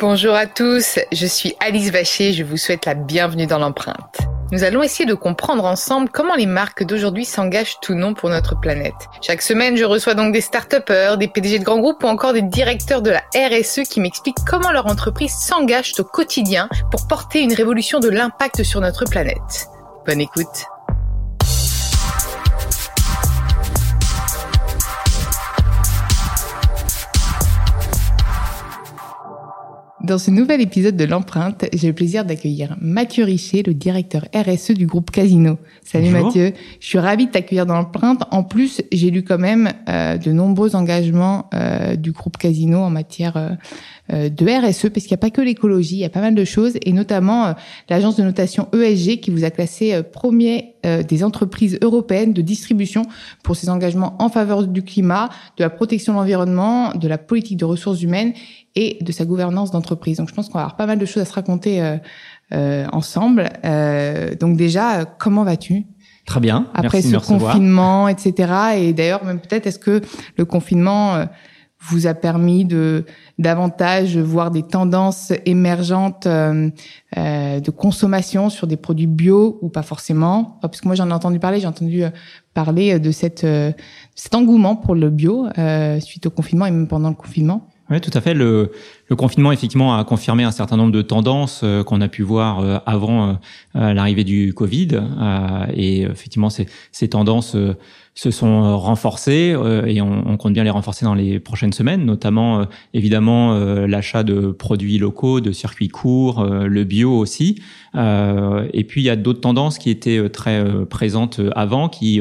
Bonjour à tous, je suis Alice Vacher, je vous souhaite la bienvenue dans l'empreinte. Nous allons essayer de comprendre ensemble comment les marques d'aujourd'hui s'engagent tout non pour notre planète. Chaque semaine, je reçois donc des start des PDG de grands groupes ou encore des directeurs de la RSE qui m'expliquent comment leur entreprise s'engage au quotidien pour porter une révolution de l'impact sur notre planète. Bonne écoute. Dans ce nouvel épisode de l'empreinte, j'ai le plaisir d'accueillir Mathieu Richer, le directeur RSE du groupe Casino. Salut Mathieu, je suis ravie de t'accueillir dans l'empreinte. En plus, j'ai lu quand même euh, de nombreux engagements euh, du groupe Casino en matière euh, de RSE, parce qu'il n'y a pas que l'écologie, il y a pas mal de choses, et notamment l'agence de notation ESG qui vous a classé premier des entreprises européennes de distribution pour ses engagements en faveur du climat, de la protection de l'environnement, de la politique de ressources humaines et de sa gouvernance d'entreprise. Donc je pense qu'on va avoir pas mal de choses à se raconter euh, euh, ensemble. Euh, donc déjà, comment vas-tu? Très bien. Après ce confinement, etc. Et d'ailleurs, même peut-être, est-ce que le confinement euh, vous a permis de davantage voir des tendances émergentes euh, euh, de consommation sur des produits bio ou pas forcément? Parce que moi, j'en ai entendu parler. J'ai entendu parler de cette cet engouement pour le bio suite au confinement et même pendant le confinement. Oui, tout à fait. Le, le, confinement, effectivement, a confirmé un certain nombre de tendances euh, qu'on a pu voir euh, avant euh, l'arrivée du Covid. et effectivement, ces, ces tendances se sont renforcées et on, on, compte bien les renforcer dans les prochaines semaines, notamment, évidemment, l'achat de produits locaux, de circuits courts, le bio aussi. et puis, il y a d'autres tendances qui étaient très présentes avant, qui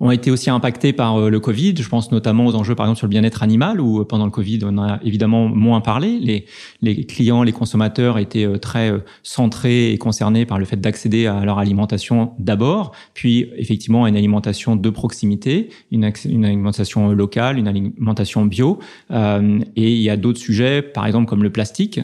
ont été aussi impactés par euh, le Covid. Je pense notamment aux enjeux, par exemple, sur le bien-être animal, où euh, pendant le Covid, on a évidemment moins parlé. Les, les clients, les consommateurs étaient euh, très centrés et concernés par le fait d'accéder à leur alimentation d'abord, puis effectivement à une alimentation de proximité, une, une alimentation locale, une alimentation bio. Et il y a d'autres sujets, par exemple comme le plastique,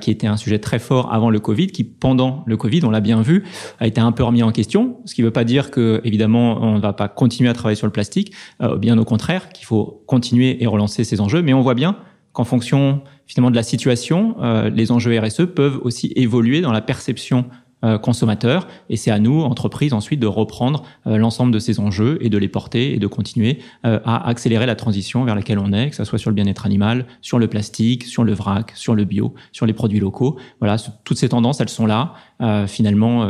qui était un sujet très fort avant le Covid, qui pendant le Covid, on l'a bien vu, a été un peu remis en question. Ce qui ne veut pas dire que évidemment on ne va pas continuer à travailler sur le plastique, euh, bien au contraire, qu'il faut continuer et relancer ces enjeux. Mais on voit bien qu'en fonction finalement de la situation, euh, les enjeux RSE peuvent aussi évoluer dans la perception euh, consommateur et c'est à nous, entreprises, ensuite de reprendre l'ensemble de ces enjeux et de les porter et de continuer à accélérer la transition vers laquelle on est, que ce soit sur le bien-être animal, sur le plastique, sur le vrac, sur le bio, sur les produits locaux. Voilà, toutes ces tendances, elles sont là. finalement,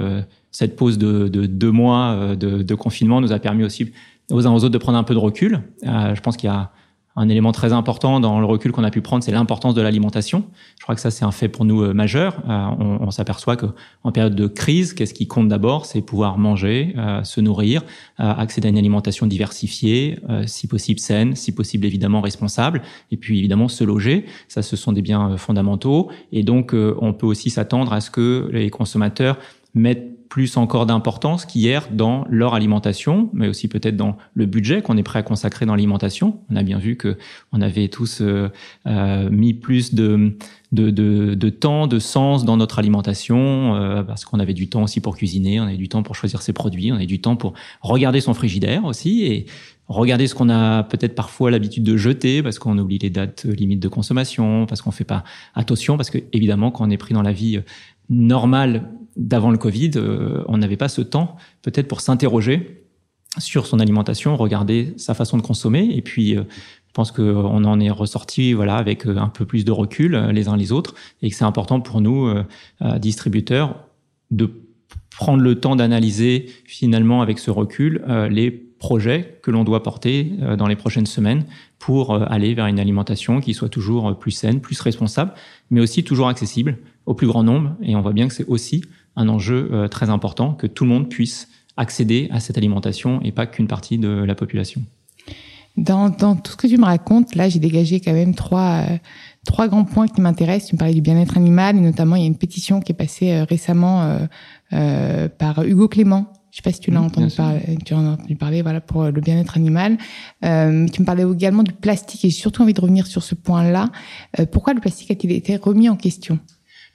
cette pause de, de deux mois euh, de, confinement nous a permis aussi aux uns aux autres de prendre un peu de recul. Euh, je pense qu'il y a un élément très important dans le recul qu'on a pu prendre, c'est l'importance de l'alimentation. Je crois que ça, c'est un fait pour nous euh, majeur. On, s'aperçoit que en période de crise, qu'est-ce qui compte d'abord? C'est pouvoir manger, se nourrir, accéder à une alimentation diversifiée, si possible saine, si possible évidemment responsable, et puis évidemment se loger. Ça, ce sont des biens fondamentaux. Et donc, on peut aussi s'attendre à ce que les consommateurs mettent plus encore d'importance qu'hier dans leur alimentation, mais aussi peut-être dans le budget qu'on est prêt à consacrer dans l'alimentation. On a bien vu que on avait tous euh, euh mis plus de, de, de, de, temps, de sens dans notre alimentation, euh, parce qu'on avait du temps aussi pour cuisiner, on avait du temps pour choisir ses produits, on avait du temps pour regarder son frigidaire aussi et regarder ce qu'on a peut-être parfois l'habitude de jeter parce qu'on oublie les dates limites de consommation, parce qu'on fait pas attention, parce que évidemment quand on est pris dans la vie normale d'avant le Covid, euh, on n'avait pas ce temps peut-être pour s'interroger sur son alimentation, regarder sa façon de consommer. Et puis, euh, je pense qu'on en est ressorti voilà, avec euh, un peu plus de recul les uns les autres et que c'est important pour nous, distributeurs, de prendre le temps d'analyser finalement avec ce recul les projets que l'on doit porter dans les prochaines semaines pour aller vers une alimentation qui soit toujours plus saine, plus responsable, mais aussi toujours accessible au plus grand nombre. Et on voit bien que c'est aussi un enjeu euh, très important que tout le monde puisse accéder à cette alimentation et pas qu'une partie de la population. Dans, dans, tout ce que tu me racontes, là, j'ai dégagé quand même trois, euh, trois grands points qui m'intéressent. Tu me parlais du bien-être animal et notamment, il y a une pétition qui est passée euh, récemment euh, par Hugo Clément. Je sais pas si tu l'as Mmh, entendu parler, tu en as entendu parler, voilà, pour le bien-être animal. Tu me parlais également du plastique et j'ai surtout envie de revenir sur ce point-là. Pourquoi le plastique a-t-il été remis en question?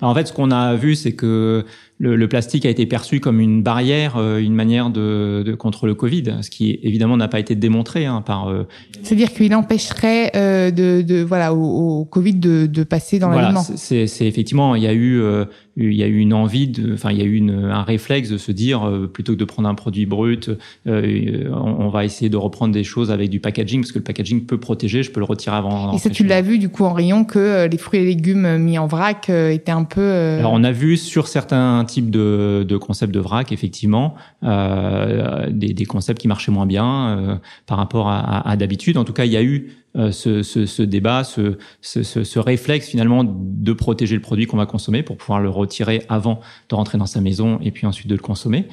En fait, ce qu'on a vu, c'est que le, le, plastique a été perçu comme une barrière, euh, une manière de, de, contre le Covid, ce qui évidemment n'a pas été démontré hein, par. Euh... C'est-à-dire qu'il empêcherait euh, de, de, voilà au, au Covid de, de, passer dans voilà, l'aliment. C'est effectivement il y a eu euh, il y a eu une envie de, enfin il y a eu une, un réflexe de se dire euh, plutôt que de prendre un produit brut, euh, on, on, va essayer de reprendre des choses avec du packaging parce que le packaging peut protéger, je peux le retirer avant. Et ça tu l'as vu du coup en rayon que les fruits et légumes mis en vrac euh, étaient un peu. Alors on a vu sur certains type de, de concepts de vrac, effectivement, euh, des, concepts qui marchaient moins bien euh, par rapport à, d'habitude. En tout cas, il y a eu euh, ce, débat, ce, réflexe finalement de protéger le produit qu'on va consommer pour pouvoir le retirer avant de rentrer dans sa maison et puis ensuite de le consommer.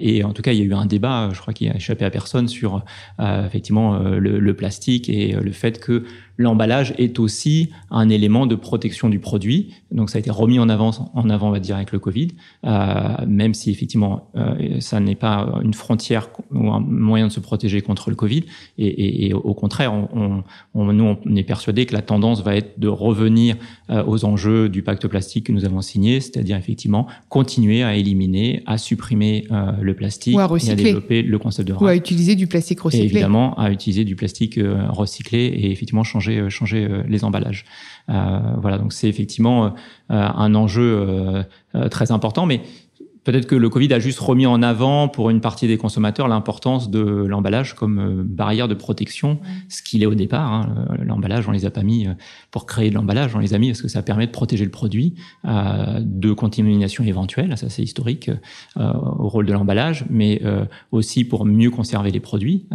Et en tout cas, il y a eu un débat, je crois qu'il a échappé à personne sur effectivement le, le, plastique et le fait que l'emballage est aussi un élément de protection du produit. Donc ça a été remis en avant, en avant on va dire, avec le Covid, euh, même si effectivement euh, ça n'est pas une frontière ou un moyen de se protéger contre le Covid. Et, et, et au contraire, on, on, on, nous on est persuadé que la tendance va être de revenir euh, aux enjeux du pacte plastique que nous avons signé, c'est-à-dire effectivement continuer à éliminer, à supprimer le plastique ou à recycler. et à développer le concept de ou à utiliser du plastique recyclé. Et évidemment à utiliser du plastique recyclé et effectivement changer changer, changer les emballages. Euh, voilà, donc c'est effectivement euh, un enjeu euh, très important, mais Peut-être que le Covid a juste remis en avant pour une partie des consommateurs l'importance de l'emballage comme barrière de protection, ce qu'il est au départ. Hein. L'emballage, on les a pas mis pour créer de l'emballage, on les a mis parce que ça permet de protéger le produit euh, de contamination éventuelle, ça c'est historique euh, au rôle de l'emballage, mais euh, aussi pour mieux conserver les produits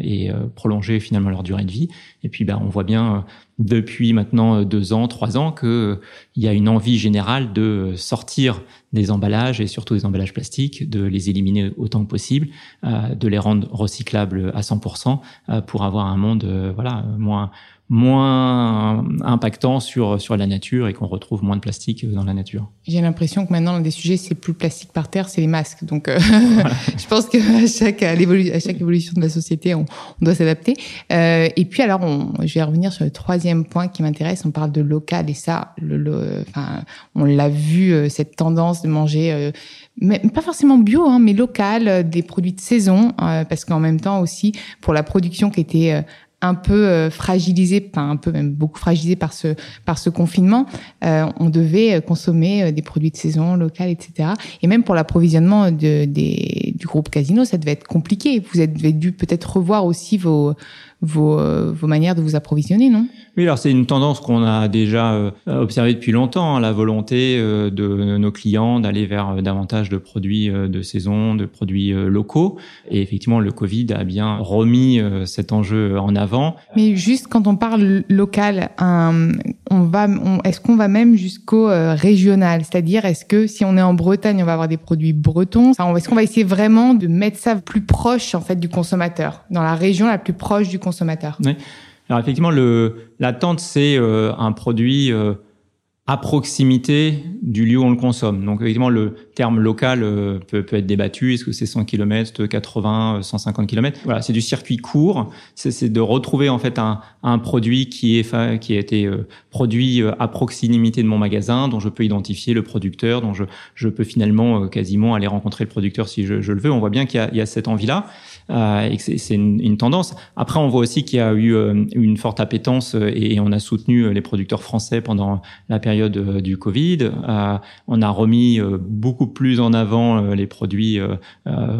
et prolonger finalement leur durée de vie. Et puis, ben, on voit bien depuis maintenant deux ans, trois ans, qu'il y a une envie générale de sortir des emballages et surtout des emballages plastiques, de les éliminer autant que possible, euh, de les rendre recyclables à 100% euh, pour avoir un monde euh, voilà moins moins impactant sur sur la nature et qu'on retrouve moins de plastique dans la nature. J'ai l'impression que maintenant l'un des sujets c'est plus le plastique par terre, c'est les masques. Donc euh, voilà. je pense que à chaque à, à chaque évolution de la société, on, on doit s'adapter. Euh, et puis alors, on, je vais revenir sur le troisième point qui m'intéresse. On parle de local et ça, le, le enfin, on l'a vu euh, cette tendance de manger. Euh, mais pas forcément bio, hein, mais local, des produits de saison, parce qu'en même temps aussi pour la production qui était un peu euh, fragilisé, enfin un peu même beaucoup fragilisé par ce par ce confinement, euh, on devait consommer euh, des produits de saison locaux, etc. Et même pour l'approvisionnement de, des, du groupe Casino, ça devait être compliqué. Vous avez dû peut-être revoir aussi vos vos, vos manières de vous approvisionner, non? Oui, alors c'est une tendance qu'on a déjà euh, observée depuis longtemps, hein, la volonté euh, de nos clients d'aller vers euh, davantage de produits euh, de saison, de produits euh, locaux. Et effectivement, le Covid a bien remis euh, cet enjeu en avant. Mais juste quand on parle local, un, on va, est-ce qu'on va même jusqu'au euh, régional? C'est-à-dire, est-ce que si on est en Bretagne, on va avoir des produits bretons? Est-ce qu'on va essayer vraiment de mettre ça plus proche en fait du consommateur, dans la région la plus proche du consommateur. Oui. Alors effectivement, l'attente, c'est euh, un produit euh, à proximité du lieu où on le consomme. Donc effectivement, le terme local euh, peut, être débattu. Est-ce que c'est 100 km, 80, 150 km Voilà, c'est du circuit court. C'est, de retrouver en fait un, un produit qui est qui a été euh, produit à proximité de mon magasin, dont je peux identifier le producteur, dont je, je peux finalement euh, quasiment aller rencontrer le producteur si je, je le veux. On voit bien qu'il y y a cette envie-là. Euh, et c'est une, une, tendance. Après, on voit aussi qu'il y a eu euh, une forte appétence euh, et, on a soutenu les producteurs français pendant la période du Covid. on a remis beaucoup plus en avant les produits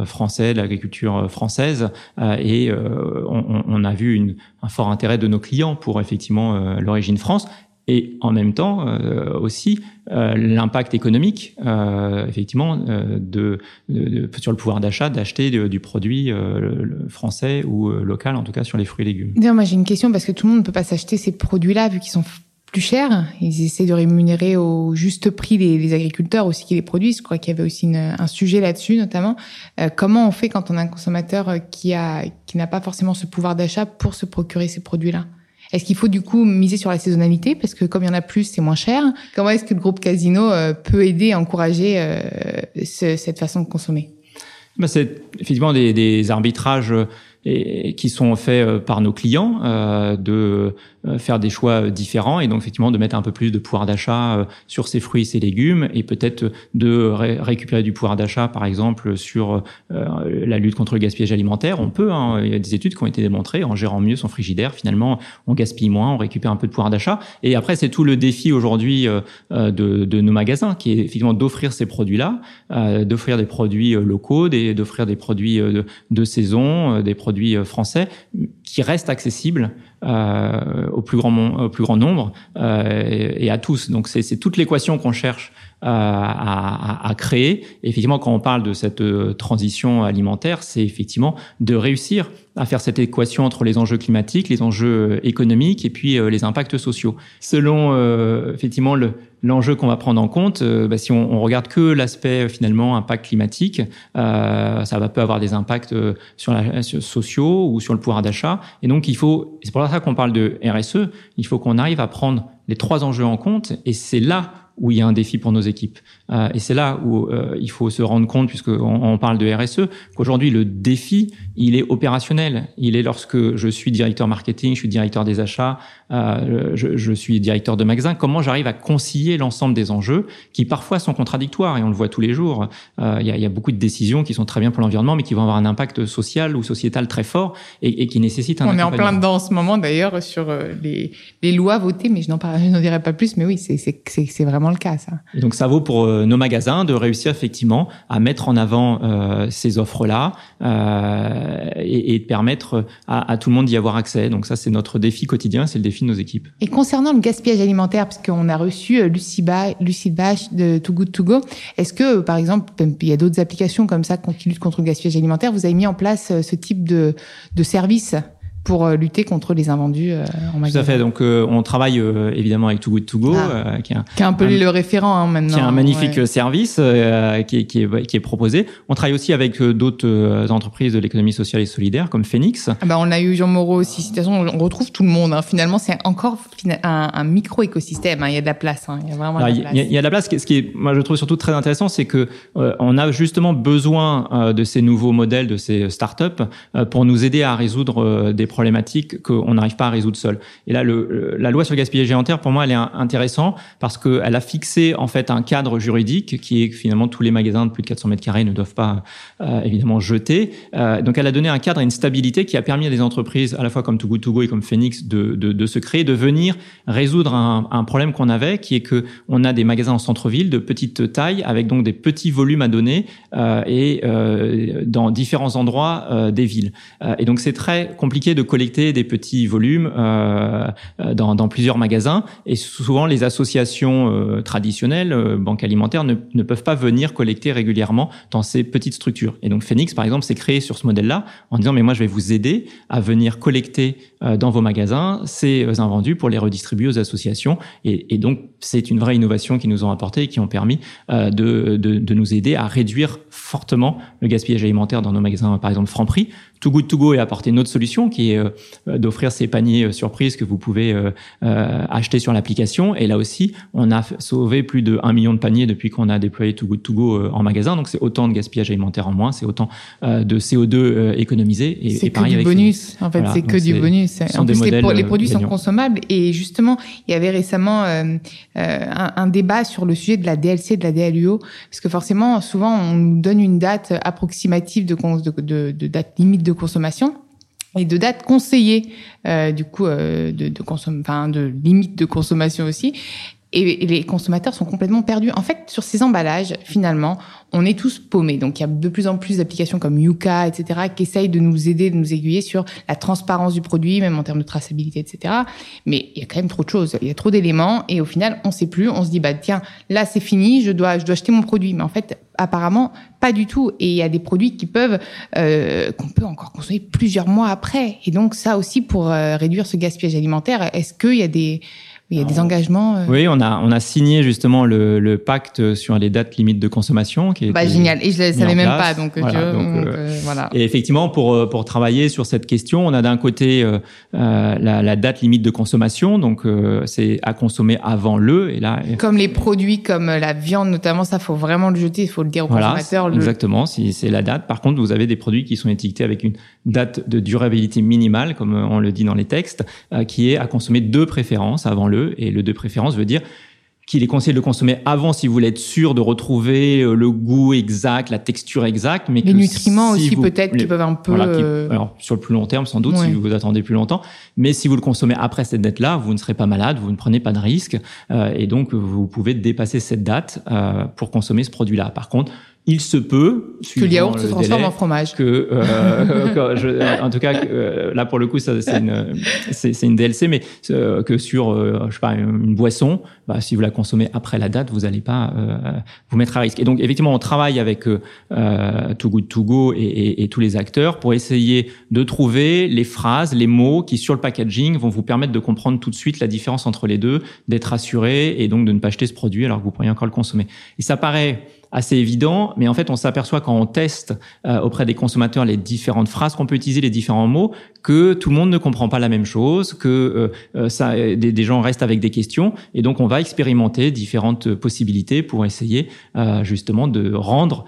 français, l'agriculture française, et on, on, a vu une, un fort intérêt de nos clients pour effectivement l'origine France et en même temps euh, aussi euh, l'impact économique euh, effectivement sur le pouvoir d'achat d'acheter du produit français ou local en tout cas sur les fruits et légumes. D'ailleurs moi j'ai une question parce que tout le monde ne peut pas s'acheter ces produits là vu qu'ils sont plus cher. Ils essaient de rémunérer au juste prix les, agriculteurs aussi qui les produisent. Je crois qu'il y avait aussi un sujet là-dessus notamment. Comment on fait quand on a un consommateur qui n'a pas forcément ce pouvoir d'achat pour se procurer ces produits-là? Est-ce qu'il faut du coup miser sur la saisonnalité? Parce que comme il y en a plus, c'est moins cher. Comment est-ce que le groupe Casino euh, peut aider à encourager euh, ce, cette façon de consommer? Bah, C'est effectivement des, des arbitrages et, qui sont faits par nos clients euh, de euh, faire des choix différents et donc effectivement de mettre un peu plus de pouvoir d'achat euh, sur ces fruits et ces légumes et peut-être de récupérer du pouvoir d'achat par exemple sur euh, la lutte contre le gaspillage alimentaire. On peut, hein, il y a des études qui ont été démontrées en gérant mieux son frigidaire finalement on gaspille moins, on récupère un peu de pouvoir d'achat et après c'est tout le défi aujourd'hui de, de, nos magasins qui est effectivement d'offrir ces produits-là, d'offrir des produits locaux, d'offrir des produits de, de saison, des produits français qui restent accessibles euh, au plus grand nombre euh, et, à tous. Donc c'est toute l'équation qu'on cherche euh, à, à, créer. Et effectivement, quand on parle de cette euh, transition alimentaire, c'est effectivement de réussir à faire cette équation entre les enjeux climatiques, les enjeux économiques et puis les impacts sociaux. Selon effectivement le, l'enjeu qu'on va prendre en compte, bah, si on, on, regarde que l'aspect finalement impact climatique, euh, ça va peut avoir des impacts sur la, sur, sociaux ou sur le pouvoir d'achat. Et donc il faut, c'est pour ça qu'on parle de RSE, il faut qu'on arrive à prendre les trois enjeux en compte. Et c'est là où il y a un défi pour nos équipes. Euh, et c'est là où euh, il faut se rendre compte, puisqu'on on parle de RSE, qu'aujourd'hui le défi, il est opérationnel. Il est lorsque je suis directeur marketing, je suis directeur des achats, euh, je, je, suis directeur de magasin, comment j'arrive à concilier l'ensemble des enjeux qui parfois sont contradictoires, et on le voit tous les jours. Euh, il y, a, y, a, beaucoup de décisions qui sont très bien pour l'environnement, mais qui vont avoir un impact social ou sociétal très fort et, et qui nécessitent un On est en plein dedans en ce moment d'ailleurs sur les, les lois votées, mais je n'en dirai pas plus, mais oui, c'est vraiment le cas, ça. Et donc ça vaut pour euh, nos magasins de réussir effectivement à mettre en avant euh, ces offres-là euh, et, et, de permettre à, à, tout le monde d'y avoir accès. Donc ça, c'est notre défi quotidien, c'est le défi de nos équipes. Et concernant le gaspillage alimentaire, parce qu'on a reçu Lucie, ba Lucie Bach de Too Good To Go, est-ce que, par exemple, il y a d'autres applications comme ça qui luttent contre le gaspillage alimentaire, vous avez mis en place ce type de, de service? Pour euh, lutter contre les invendus euh, en magasin. Tout à fait. Donc, euh, on travaille évidemment avec Too Good To Go, ah. qui, est un, qui, est un, peu le référent hein, maintenant. Qui est un magnifique service qui est, qui, est, qui, est, proposé. On travaille aussi avec d'autres entreprises de l'économie sociale et solidaire, comme Phoenix. Ah bah, on a eu Jean Moreau aussi. Citation, on retrouve tout le monde. Hein. Finalement, c'est encore un, un micro-écosystème. Hein. Il y a de la place. Il y a vraiment de la place. Il y, a, de la place. Ce qui est, moi, je trouve surtout très intéressant, c'est que on a justement besoin de ces nouveaux modèles, de ces startups, pour nous aider à résoudre des problématiques qu'on n'arrive pas à résoudre seul. Et là, la loi sur le gaspillage alimentaire, pour moi, elle est intéressante parce qu'elle a fixé en fait un cadre juridique qui est que finalement tous les magasins de plus de 400 mètres carrés ne doivent pas euh, évidemment jeter. Euh, donc, elle a donné un cadre et une stabilité qui a permis à des entreprises, à la fois comme Too Good et comme Phoenix, de, se créer, de venir résoudre un, problème qu'on avait, qui est que on a des magasins en centre-ville de petite taille avec donc des petits volumes à donner euh, et dans différents endroits des villes. et donc, c'est très compliqué de collecter des petits volumes euh, dans, dans, plusieurs magasins. Et souvent, les associations euh, traditionnelles, euh, banques alimentaires, ne, peuvent pas venir collecter régulièrement dans ces petites structures. Et donc, Phoenix, par exemple, s'est créé sur ce modèle-là en disant, mais moi, je vais vous aider à venir collecter euh, dans vos magasins ces invendus pour les redistribuer aux associations. Et, donc, c'est une vraie innovation qu'ils nous ont apporté et qui ont permis de, de, de nous aider à réduire fortement le gaspillage alimentaire dans nos magasins, par exemple Franprix. Too Good To Go a apporté une autre solution qui est euh, d'offrir ces paniers euh, surprises que vous pouvez euh, acheter sur l'application. Et là aussi, on a sauvé plus de 1 million de paniers depuis qu'on a déployé Too Good To Go en magasin. Donc c'est autant de gaspillage alimentaire en moins, c'est autant de CO2 économisé. Et, c'est que du bonus. En fait, c'est que du bonus. En plus, les, les, produits sont consommables. Et justement, il y avait récemment un, un, débat sur le sujet de la DLC, de la DLUO, parce que forcément, souvent, on nous donne une date approximative de, de, de, de date limite de consommation et de dates conseillées euh, du coup euh, de, de enfin de limite de consommation aussi et, les consommateurs sont complètement perdus. En fait, sur ces emballages, finalement, on est tous paumés. Donc, il y a de plus en plus d'applications comme Yuka, etc., qui essayent de nous aider, de nous aiguiller sur la transparence du produit, même en termes de traçabilité, etc. Mais il y a quand même trop de choses. Il y a trop d'éléments. Et au final, on sait plus. On se dit, bah, tiens, là, c'est fini. Je dois, je dois acheter mon produit. Mais en fait, apparemment, pas du tout. Et il y a des produits qui peuvent, euh, qu'on peut encore consommer plusieurs mois après. Et donc, ça aussi, pour euh, réduire ce gaspillage alimentaire, est-ce qu'il y a des, il y a des engagements. Euh. Oui, on a on a signé justement le, le pacte sur les dates limites de consommation qui bah, génial. Et je ne savais même pas, donc, voilà, euh, voilà. Et effectivement, pour pour travailler sur cette question, on a d'un côté la, la, date limite de consommation, donc c'est à consommer avant le. Et là, comme les produits comme la viande notamment, ça faut vraiment le jeter, il faut le dire au voilà, consommateur. Exactement, si c'est la date. Par contre, vous avez des produits qui sont étiquetés avec une date de durabilité minimale, comme on le dit dans les textes, qui est à consommer de préférence avant le et le de préférence veut dire qu'il est conseillé de le consommer avant si vous voulez être sûr de retrouver euh, le goût exact, la texture exacte, mais les nutriments aussi peut-être qui peuvent un peu. Euh, alors sur le plus long terme sans doute si vous attendez plus longtemps, mais si vous le consommez après cette date-là, vous ne serez pas malade, vous ne prenez pas de risque euh, et donc vous pouvez dépasser cette date pour consommer ce produit-là. Par contre, il se peut que le yaourt se transforme en fromage. Que, euh, je, en tout cas, euh, là pour le coup, c'est une une DLC, mais euh, que sur euh, je sais pas une boisson, bah, si vous la consommez après la date, vous n'allez pas vous mettre à risque. Et donc effectivement, on travaille avec Too Good To Go et, et, et, tous les acteurs pour essayer de trouver les phrases, les mots qui sur le packaging vont vous permettre de comprendre tout de suite la différence entre les deux, d'être assuré et donc de ne pas acheter ce produit alors que vous pourriez encore le consommer. Et ça paraît assez évident, mais en fait, on s'aperçoit quand on teste euh, auprès des consommateurs les différentes phrases qu'on peut utiliser, les différents mots, que tout le monde ne comprend pas la même chose, que euh, euh, ça, des, gens restent avec des questions, et donc on va expérimenter différentes possibilités pour essayer justement de rendre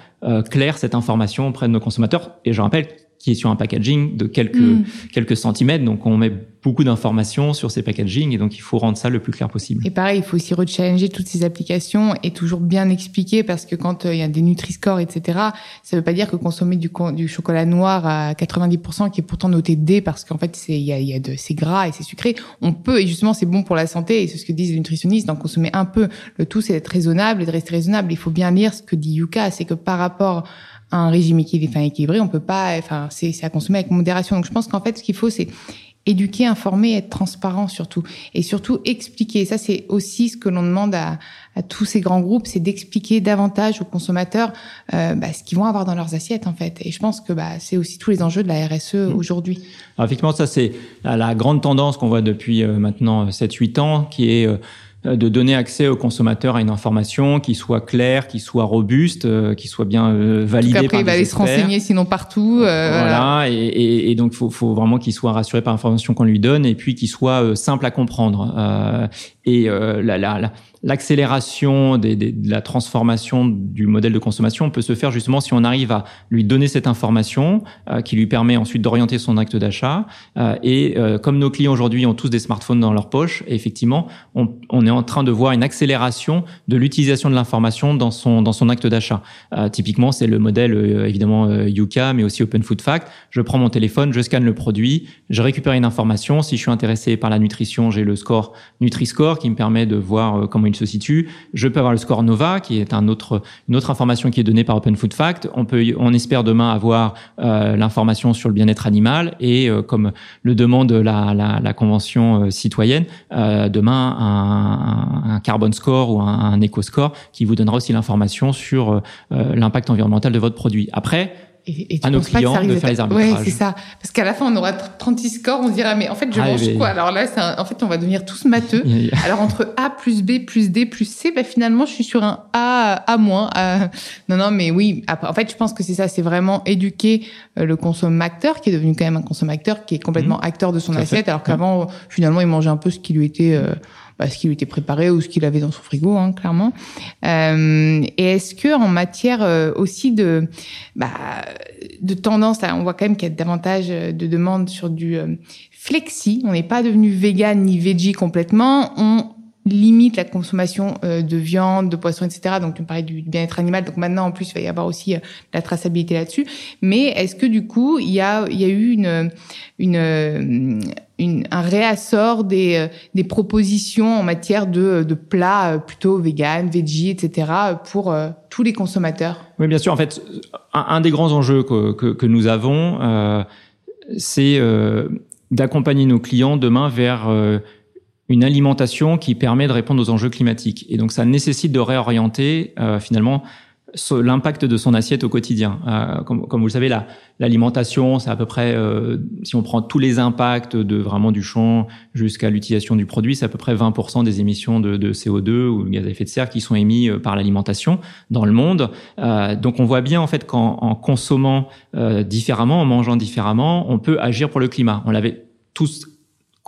claire cette information auprès de nos consommateurs. Et je rappelle qui est sur un packaging de quelques mm. quelques centimètres. Donc on met beaucoup d'informations sur ces packaging et donc il faut rendre ça le plus clair possible. Et pareil, il faut aussi rechallenger toutes ces applications et toujours bien expliquer parce que quand euh, il y a des Nutri-Score, etc., ça veut pas dire que consommer du, du chocolat noir à 90% qui est pourtant noté D parce qu'en fait c'est il y a, y a de c'est gras et c'est sucré, on peut et justement c'est bon pour la santé et c'est ce que disent les nutritionnistes d'en consommer un peu. Le tout c'est d'être raisonnable et de rester raisonnable. Il faut bien lire ce que dit Yuka, c'est que par rapport un régime équilibré, enfin équilibré, on peut pas, enfin c'est à consommer avec modération. Donc je pense qu'en fait ce qu'il faut c'est éduquer, informer, être transparent surtout, et surtout expliquer. Ça c'est aussi ce que l'on demande à, à, tous ces grands groupes, c'est d'expliquer davantage aux consommateurs euh, bah, ce qu'ils vont avoir dans leurs assiettes en fait. Et je pense que bah, c'est aussi tous les enjeux de la RSE mmh. aujourd'hui. Effectivement, ça c'est la grande tendance qu'on voit depuis euh, maintenant 7-8 ans, qui est euh, euh, de donner accès aux consommateurs à une information qui soit claire, qui soit robuste, euh, qui soit bien euh, validée après, par il va aller se renseigner sinon partout. voilà, Et, et, et, donc faut, faut vraiment qu'il soit rassuré par l'information qu'on lui donne et puis qu'il soit simple à comprendre. et la, la, la l'accélération des, de la transformation du modèle de consommation peut se faire justement si on arrive à lui donner cette information euh, qui lui permet ensuite d'orienter son acte d'achat. Euh, et euh, comme nos clients aujourd'hui ont tous des smartphones dans leur poche, effectivement, on, on, est en train de voir une accélération de l'utilisation de l'information dans son dans son acte d'achat. typiquement, c'est le modèle évidemment Yuka, mais aussi Open Food Fact. Je prends mon téléphone, je scanne le produit, je récupère une information. Si je suis intéressé par la nutrition, j'ai le score Nutri-Score qui me permet de voir comment il se situe. Je peux avoir le score Nova, qui est un autre, une autre information qui est donnée par Open Food Fact. On peut, on espère demain avoir euh, l'information sur le bien-être animal et euh, comme le demande la, la, convention euh, citoyenne, demain un, carbon score ou un, un eco score qui vous donnera aussi l'information sur l'impact environnemental de votre produit. Après, et, et à nos clients de faire les arbitrages. Ouais, c'est ça. Parce qu'à la fin, on aura 36 scores, on dira, mais en fait, je ah, mange quoi Alors là, en fait, on va devenir tous matheux. Alors entre A plus B plus D plus C, bah, finalement, je suis sur un A, A moins. Non, non, mais oui. En fait, je pense que c'est ça. C'est vraiment éduquer euh, le consommateur, qui est devenu quand même un consommateur, qui est complètement mmh. acteur de son assiette, alors qu'avant, finalement, il mangeait un peu ce qui lui était... Euh, bah, ce qui lui était préparé ou ce qu'il avait dans son frigo, hein, clairement. Euh, et est-ce que en matière euh, aussi de bah, de tendance, on voit quand même qu'il y a davantage de demandes sur du euh, flexi. On n'est pas devenu vegan ni veggie complètement. Limite la consommation euh, de viande, de poisson, etc. Donc tu me parlais du bien-être animal. Donc maintenant en plus il va y avoir aussi euh, la traçabilité là-dessus. Mais est-ce que du coup il y a eu une un réassort des euh, propositions en matière de plats plutôt vegan, veggie, etc. pour tous les consommateurs? Oui bien sûr. En fait un, des grands enjeux que nous avons euh, c'est d'accompagner nos clients demain vers une alimentation qui permet de répondre aux enjeux climatiques. Et donc ça nécessite de réorienter euh, finalement l'impact de son assiette au quotidien. Euh, comme, comme, vous le savez, l'alimentation, c'est à peu près, euh, si on prend tous les impacts de vraiment du champ jusqu'à l'utilisation du produit, c'est à peu près 20% des émissions de, de, CO2 ou de gaz à effet de serre qui sont émis euh, par l'alimentation dans le monde. Euh, donc on voit bien en fait qu'en consommant euh, différemment, en mangeant différemment, on peut agir pour le climat. On l'avait tous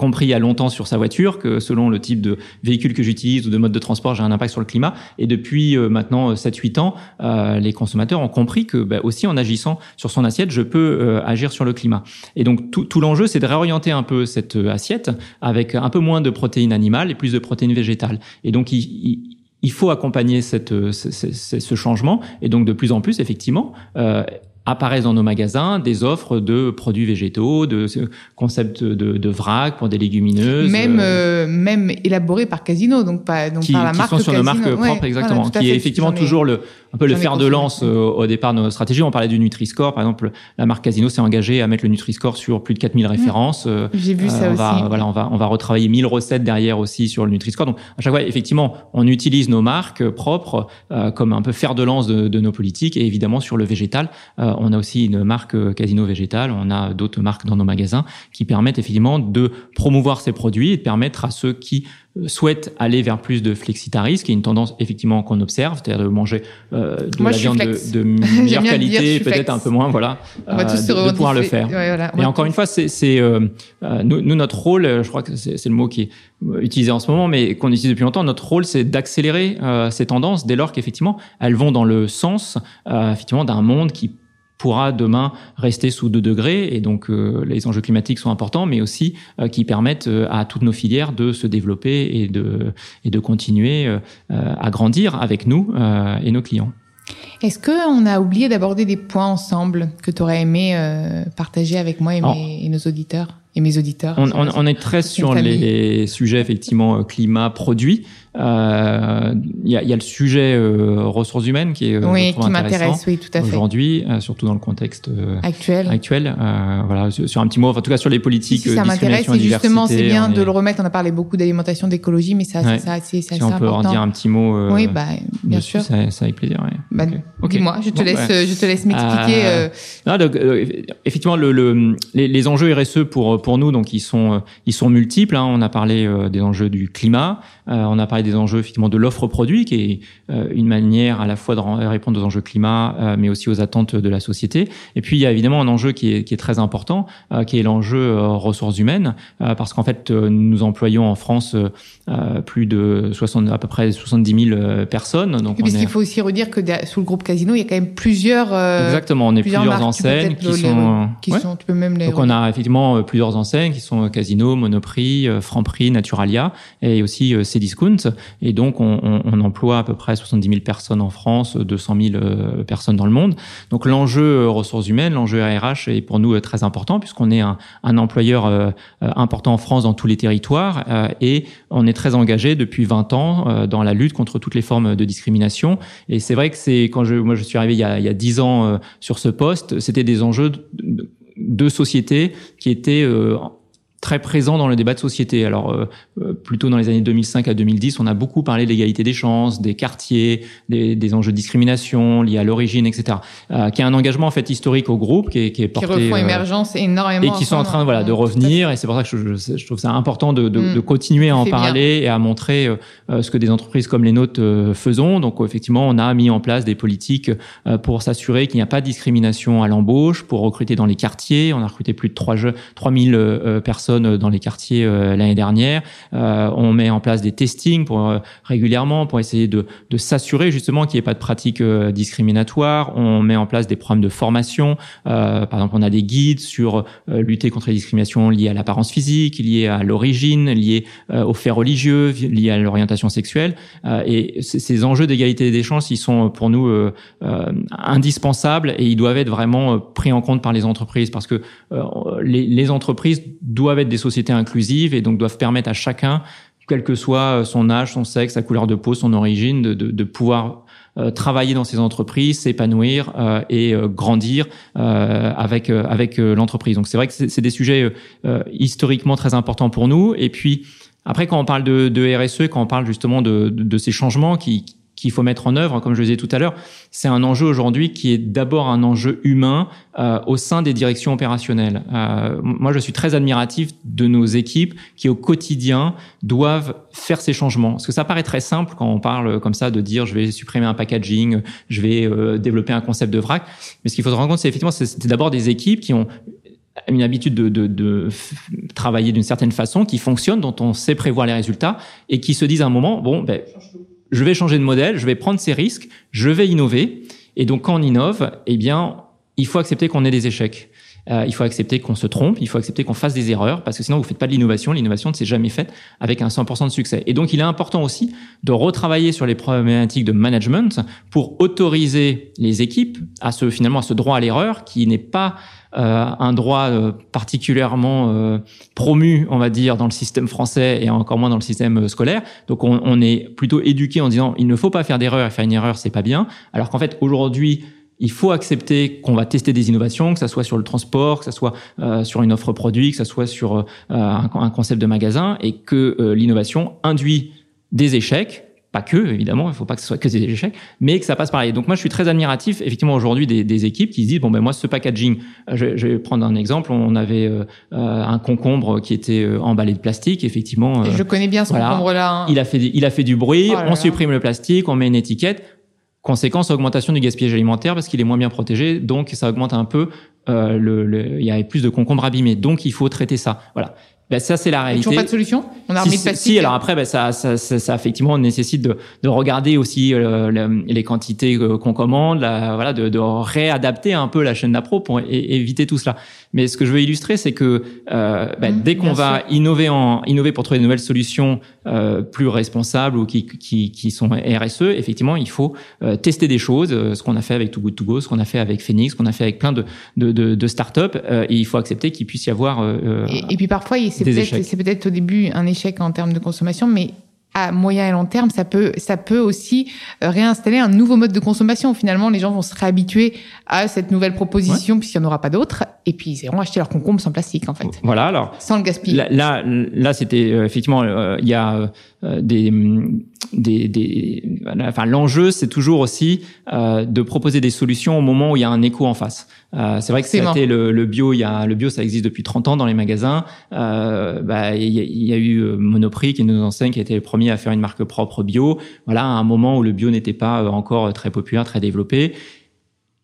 compris il y a longtemps sur sa voiture que selon le type de véhicule que j'utilise ou de mode de transport, j'ai un impact sur le climat. Et depuis euh, maintenant 7-8 euh, ans, euh, les consommateurs ont compris que bah, aussi en agissant sur son assiette, je peux euh, agir sur le climat. Et donc tout, tout l'enjeu, c'est de réorienter un peu cette assiette avec un peu moins de protéines animales et plus de protéines végétales. Et donc il, il il faut accompagner cette, ce, ce, ce, changement et donc de plus en plus effectivement euh, apparaissent dans nos magasins des offres de produits végétaux, de concepts de, de vrac pour des légumineuses. Même, euh, même élaborés par Casino, donc, pas, donc qui, par la qui marque sont sur Casino. nos marques Ouais, propres, exactement. voilà, qui est effectivement toujours le, un peu le fer de lance euh, au départ de notre stratégie. On parlait du Nutri-Score. Par exemple, la marque Casino s'est engagée à mettre le Nutri-Score sur plus de 4000 références. Euh, J'ai vu ça on va, aussi. Voilà, on va, on va retravailler 1000 recettes derrière aussi sur le Nutri-Score. Donc, à chaque fois, effectivement, on utilise nos marques euh, propres euh, comme un peu fer de lance de, de nos politiques. Et évidemment, sur le végétal, euh, on a aussi une marque euh, Casino Végétal. On a d'autres marques dans nos magasins qui permettent effectivement de promouvoir ces produits et de permettre à ceux qui euh, souhaitent aller vers plus de flexitarisme, qui est une tendance effectivement qu'on observe, c'est-à-dire de manger euh, de Moi, la viande de, meilleure qualité, peut-être un peu moins, voilà, On va euh, tous se de, de pouvoir le faire. Ouais, voilà. Et encore une fois, c'est euh, nous, nous, notre rôle, je crois que c'est le mot qui est utilisé en ce moment, mais qu'on utilise depuis longtemps. Notre rôle, c'est d'accélérer ces tendances dès lors qu'effectivement elles vont dans le sens effectivement d'un monde qui pourra demain rester sous 2 degrés et donc euh, les enjeux climatiques sont importants mais aussi euh, qui permettent euh, à toutes nos filières de se développer et de et de continuer euh, à grandir avec nous et nos clients. Est-ce qu'on a oublié d'aborder des points ensemble que tu aurais aimé partager avec moi et, Alors, mes, et nos auditeurs et mes auditeurs? On, on, on est très sur famille. les sujets effectivement climat produit. Euh, Il y, a, y a le sujet euh, ressources humaines qui est euh, Oui, qui m'intéresse, oui, tout à fait. aujourd'hui, euh, surtout dans le contexte euh, Actuel. actuel. Euh, voilà, sur sur un petit mot, enfin, en tout cas sur les politiques. si, ça euh, m'intéresse et justement, c'est bien on de est- le remettre. On a parlé beaucoup d'alimentation, d'écologie, mais ça, Ouais. c'est ça, c'est c'est Si assez on peut important. en dire un petit mot. euh, oui, bah, bien dessus, sûr. Ça, ça avec plaisir. Ouais. Bah, Ok. Ok. Dis-moi, je te Bon, laisse, ouais. euh, je te laisse m'expliquer. Euh, euh, Non, donc, euh, effectivement, le, le- les, les enjeux RSE pour pour nous, donc ils sont euh, ils sont multiples. hein. On a parlé euh, des enjeux du climat, euh, on a parlé des enjeux effectivement de l'offre produit, qui est euh, une manière à la fois de répondre aux enjeux climat, euh, mais aussi aux attentes de la société. Et puis il y a évidemment un enjeu qui est qui est très important, euh, qui est l'enjeu ressources humaines, parce qu'en fait nous employons en France plus de 60 à peu près 70 000 euh, personnes. Donc est il faut aussi redire que sous le groupe Casino, il y a quand même plusieurs. Exactement, on est plusieurs enseignes qui sont, qui ouais. sont, tu peux même les. Donc on a effectivement plusieurs enseignes qui sont Casino, Monoprix, Franprix, Naturalia et aussi Cdiscount. Et donc on, on, on emploie à peu près 70 000 personnes en France, euh, 200 000 euh, personnes dans le monde. Donc l'enjeu euh, ressources humaines, l'enjeu RH est pour nous euh, très important puisqu'on est un, un employeur important en France dans tous les territoires et on est très engagé depuis 20 ans dans la lutte contre toutes les formes de discrimination. Et c'est vrai que c'est quand je moi je suis arrivé il y a, il y a 10 ans sur ce poste, c'était des enjeux de, de- de société qui étaient euh, très présents dans le débat de société. Alors euh, euh, plutôt dans les années 2005 à 2010, on a beaucoup parlé de l'égalité des chances, des quartiers, des, des enjeux de discrimination liés à l'origine, etc. Euh, qui a un engagement en fait historique au groupe qui est, qui est qui porté refont euh, émergence énormément. et qui sont en train voilà de revenir et c'est pour ça que je, je- je trouve ça important de, de, Mm. de continuer à en bien. parler et à montrer euh, euh, ce que des entreprises comme les nôtres euh, faisons donc effectivement on a mis en place des politiques euh, pour s'assurer qu'il n'y a pas de discrimination à l'embauche pour recruter dans les quartiers on a recruté plus de 3 jeux 3000 euh, personnes dans les quartiers euh, l'année dernière. Euh, on met en place des testings pour euh, régulièrement pour essayer de, de s'assurer justement qu'il n'y ait pas de pratiques euh, discriminatoires. On met en place des programmes de formation. Euh, par exemple on a des guides sur euh, lutter contre les discriminations liées à l'apparence physique, liées à l'origine, liées euh, aux faits religieux, liées à l'orientation sexuelle. Euh, et ces enjeux d'égalité des chances, ils sont euh, pour nous euh, euh, indispensables et ils doivent être vraiment euh, pris en compte par les entreprises parce que euh, les, les entreprises doivent être des sociétés inclusives et donc doivent permettre à chacun quel que soit son âge, son sexe, sa couleur de peau, son origine, de, de, pouvoir euh, travailler dans ces entreprises, s'épanouir euh, et euh, grandir euh, avec euh, avec euh, l'entreprise. Donc c'est vrai que c'est des sujets euh, euh, historiquement très importants pour nous. Et puis après, quand on parle de, RSE, quand on parle justement de, de ces changements qui qu'il faut mettre en œuvre. Comme je le disais tout à l'heure, c'est un enjeu aujourd'hui qui est d'abord un enjeu humain euh, au sein des directions opérationnelles. Euh, moi, je suis très admiratif de nos équipes qui, au quotidien, doivent faire ces changements. Parce que ça paraît très simple quand on parle comme ça de dire je vais supprimer un packaging, je vais euh, développer un concept de vrac. Mais ce qu'il faut se rendre compte, c'est effectivement, c'est d'abord des équipes qui ont une habitude de, de, de travailler d'une certaine façon, qui fonctionne, dont on sait prévoir les résultats, et qui se disent à un moment, bon, ben, je vais changer de modèle, je vais prendre ces risques, je vais innover. Et donc, quand on innove, eh bien, il faut accepter qu'on ait des échecs. Euh, il faut accepter qu'on se trompe, il faut accepter qu'on fasse des erreurs, parce que sinon vous faites pas de l'innovation. L'innovation ne s'est jamais faite avec un 100% de succès. Et donc il est important aussi de retravailler sur les problématiques de management pour autoriser les équipes à ce finalement à ce droit à l'erreur qui n'est pas un droit euh, particulièrement euh, promu, on va dire, dans le système français et encore moins dans le système scolaire. Donc on, on est plutôt éduqué en disant il ne faut pas faire d'erreur et faire une erreur c'est pas bien. Alors qu'en fait aujourd'hui il faut accepter qu'on va tester des innovations, que ça soit sur le transport, que ça soit sur une offre produit, que ça soit sur un, un, concept de magasin, et que l'innovation induit des échecs pas que évidemment, il faut pas que ce soit que des échecs, mais que ça passe pareil. Donc moi je suis très admiratif effectivement aujourd'hui des, des, équipes qui se disent bon ben moi ce packaging, euh, je, je vais prendre un exemple, on avait euh, euh un concombre qui était euh, emballé de plastique, effectivement. je connais bien ce concombre là. Hein. Il a fait il a fait du bruit, oh on supprime le plastique, on met une étiquette. Conséquence augmentation du gaspillage alimentaire parce qu'il est moins bien protégé, donc ça augmente un peu. Euh, le, le, il y avait plus de concombres abîmés, donc il faut traiter ça. Voilà. Ben ça c'est la réalité. Toujours pas de solution? On a remis si, Si, alors après, ben ça, ça, ça, ça, effectivement nécessite de, de regarder aussi euh, les quantités euh, qu'on commande, la, voilà, de, de, réadapter un peu la chaîne d'appro pour éviter tout cela. Mais ce que je veux illustrer, c'est que euh, ben, mmh, dès qu'on va innover en innover pour trouver de nouvelles solutions euh, plus responsables ou qui, qui, qui sont RSE, effectivement, il faut euh, tester des choses. Euh, ce qu'on a fait avec Too Good To Go, ce qu'on a fait avec Phoenix, ce qu'on a fait avec plein de de, de, de startups. et il faut accepter qu'il puisse y avoir. Et, et, puis parfois, c'est peut-être c'est peut-être au début un échec en termes de consommation, mais à moyen et long terme, ça peut, ça peut aussi euh, réinstaller un nouveau mode de consommation. Finalement, les gens vont se réhabituer à cette nouvelle proposition puisqu'il n'y en aura pas d'autres. Et puis, ils iront acheter leur concombre sans plastique, en fait. Voilà, alors. Sans le gaspiller. Là, là, c'était euh, effectivement, euh, il y a des, des, des, enfin, l'enjeu, c'est toujours aussi de proposer des solutions au moment où il y a un écho en face. Euh, c'est vrai que c'était le, le, bio. Il y a le bio, ça existe depuis 30 ans dans les magasins. Euh, bah, il, y a, il y a eu Monoprix qui nous enseigne, qui a été le premier à faire une marque propre bio. Voilà, à un moment où le bio n'était pas encore très populaire, très développé.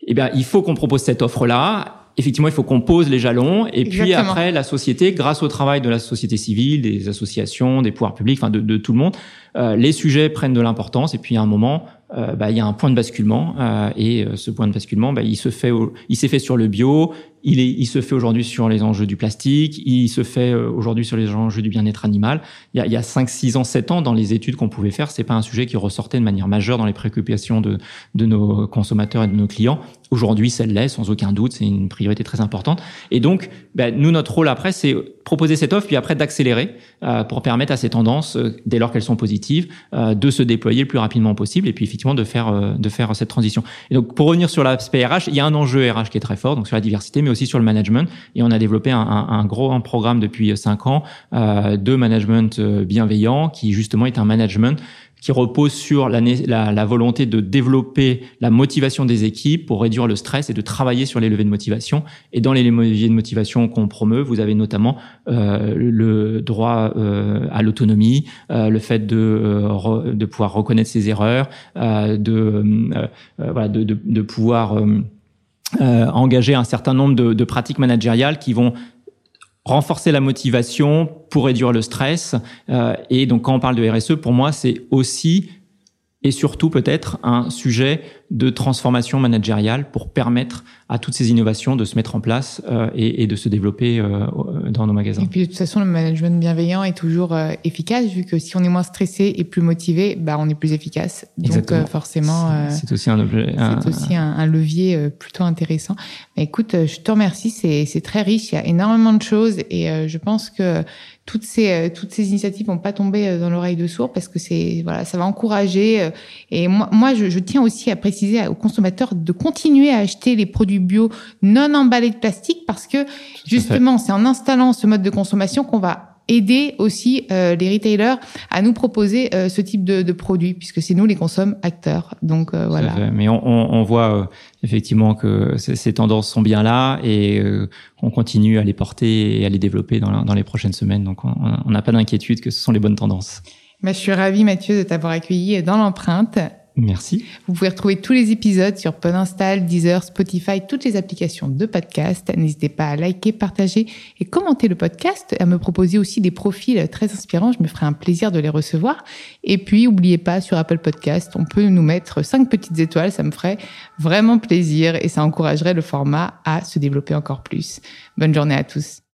Eh bien, il faut qu'on propose cette offre-là effectivement, il faut qu'on pose les jalons. Et puis après, la société, grâce au travail de la société civile, des associations, des pouvoirs publics, enfin de, de tout le monde, euh, les sujets prennent de l'importance. Et puis à un moment, euh, bah, il y a un point de basculement. Euh, et euh, ce point de basculement, bah, il se fait, il s'est fait sur le bio. Il, est, il se fait aujourd'hui sur les enjeux du plastique. Il se fait aujourd'hui sur les enjeux du bien-être animal. Il y a, il y a 5, 6 ans, 7 ans, dans les études qu'on pouvait faire, c'est pas un sujet qui ressortait de manière majeure dans les préoccupations de, de nos consommateurs et de nos clients. Aujourd'hui, celle-là, sans aucun doute, c'est une priorité très importante. Et donc, bah, nous, notre rôle après, c'est proposer cette offre, puis après d'accélérer euh, pour permettre à ces tendances, euh, dès lors qu'elles sont positives, euh, de se déployer le plus rapidement possible, et puis effectivement de faire euh, de faire cette transition. Et donc, pour revenir sur l'aspect RH, il y a un enjeu RH qui est très fort, donc sur la diversité, mais aussi sur le management. Et on a développé un, un, un gros un programme depuis cinq ans de management bienveillant, qui justement est un management qui repose sur la, la, la, volonté de développer la motivation des équipes pour réduire le stress et de travailler sur les levées de motivation. Et dans les leviers de motivation qu'on promeut, vous avez notamment euh, le droit euh, à l'autonomie, euh, le fait de, euh, de pouvoir reconnaître ses erreurs, euh, de, euh, voilà, de, de, de, pouvoir engager un certain nombre de, de pratiques managériales qui vont renforcer la motivation pour réduire le stress. Euh, et donc quand on parle de RSE, pour moi, c'est aussi et surtout peut-être un sujet de transformation managériale pour permettre à toutes ces innovations de se mettre en place euh, et, et, de se développer euh, dans nos magasins. Et puis de toute façon, le management bienveillant est toujours euh, efficace vu que si on est moins stressé et plus motivé, bah on est plus efficace. Donc euh, forcément, euh, c'est aussi un objet, c'est aussi un, un, levier plutôt intéressant. Mais écoute, je te remercie, c'est c'est très riche, il y a énormément de choses et je pense que toutes ces euh, toutes ces initiatives vont pas tomber euh, dans l'oreille de sourd parce que c'est voilà ça va encourager euh, et moi moi je, je, tiens aussi à préciser aux consommateurs de continuer à acheter les produits bio non emballés de plastique parce que justement c'est en installant ce mode de consommation qu'on va aider aussi euh, les retailers à nous proposer euh, ce type de, de produits, puisque c'est nous les consommateurs acteurs. Donc euh, voilà. Mais on, on, on voit effectivement que ces tendances sont bien là et on continue à les porter et à les développer dans, dans les prochaines semaines. Donc on n'a pas d'inquiétude que ce sont les bonnes tendances. Bah, je suis ravie Mathieu de t'avoir accueilli dans l'empreinte. Merci. Vous pouvez retrouver tous les épisodes sur Podinstall, Deezer, Spotify, toutes les applications de podcast. N'hésitez pas à liker, partager et commenter le podcast, à me proposer aussi des profils très inspirants. Je me ferai un plaisir de les recevoir. Et puis, n'oubliez pas, sur Apple Podcast, on peut nous mettre cinq petites étoiles. Ça me ferait vraiment plaisir et ça encouragerait le format à se développer encore plus. Bonne journée à tous.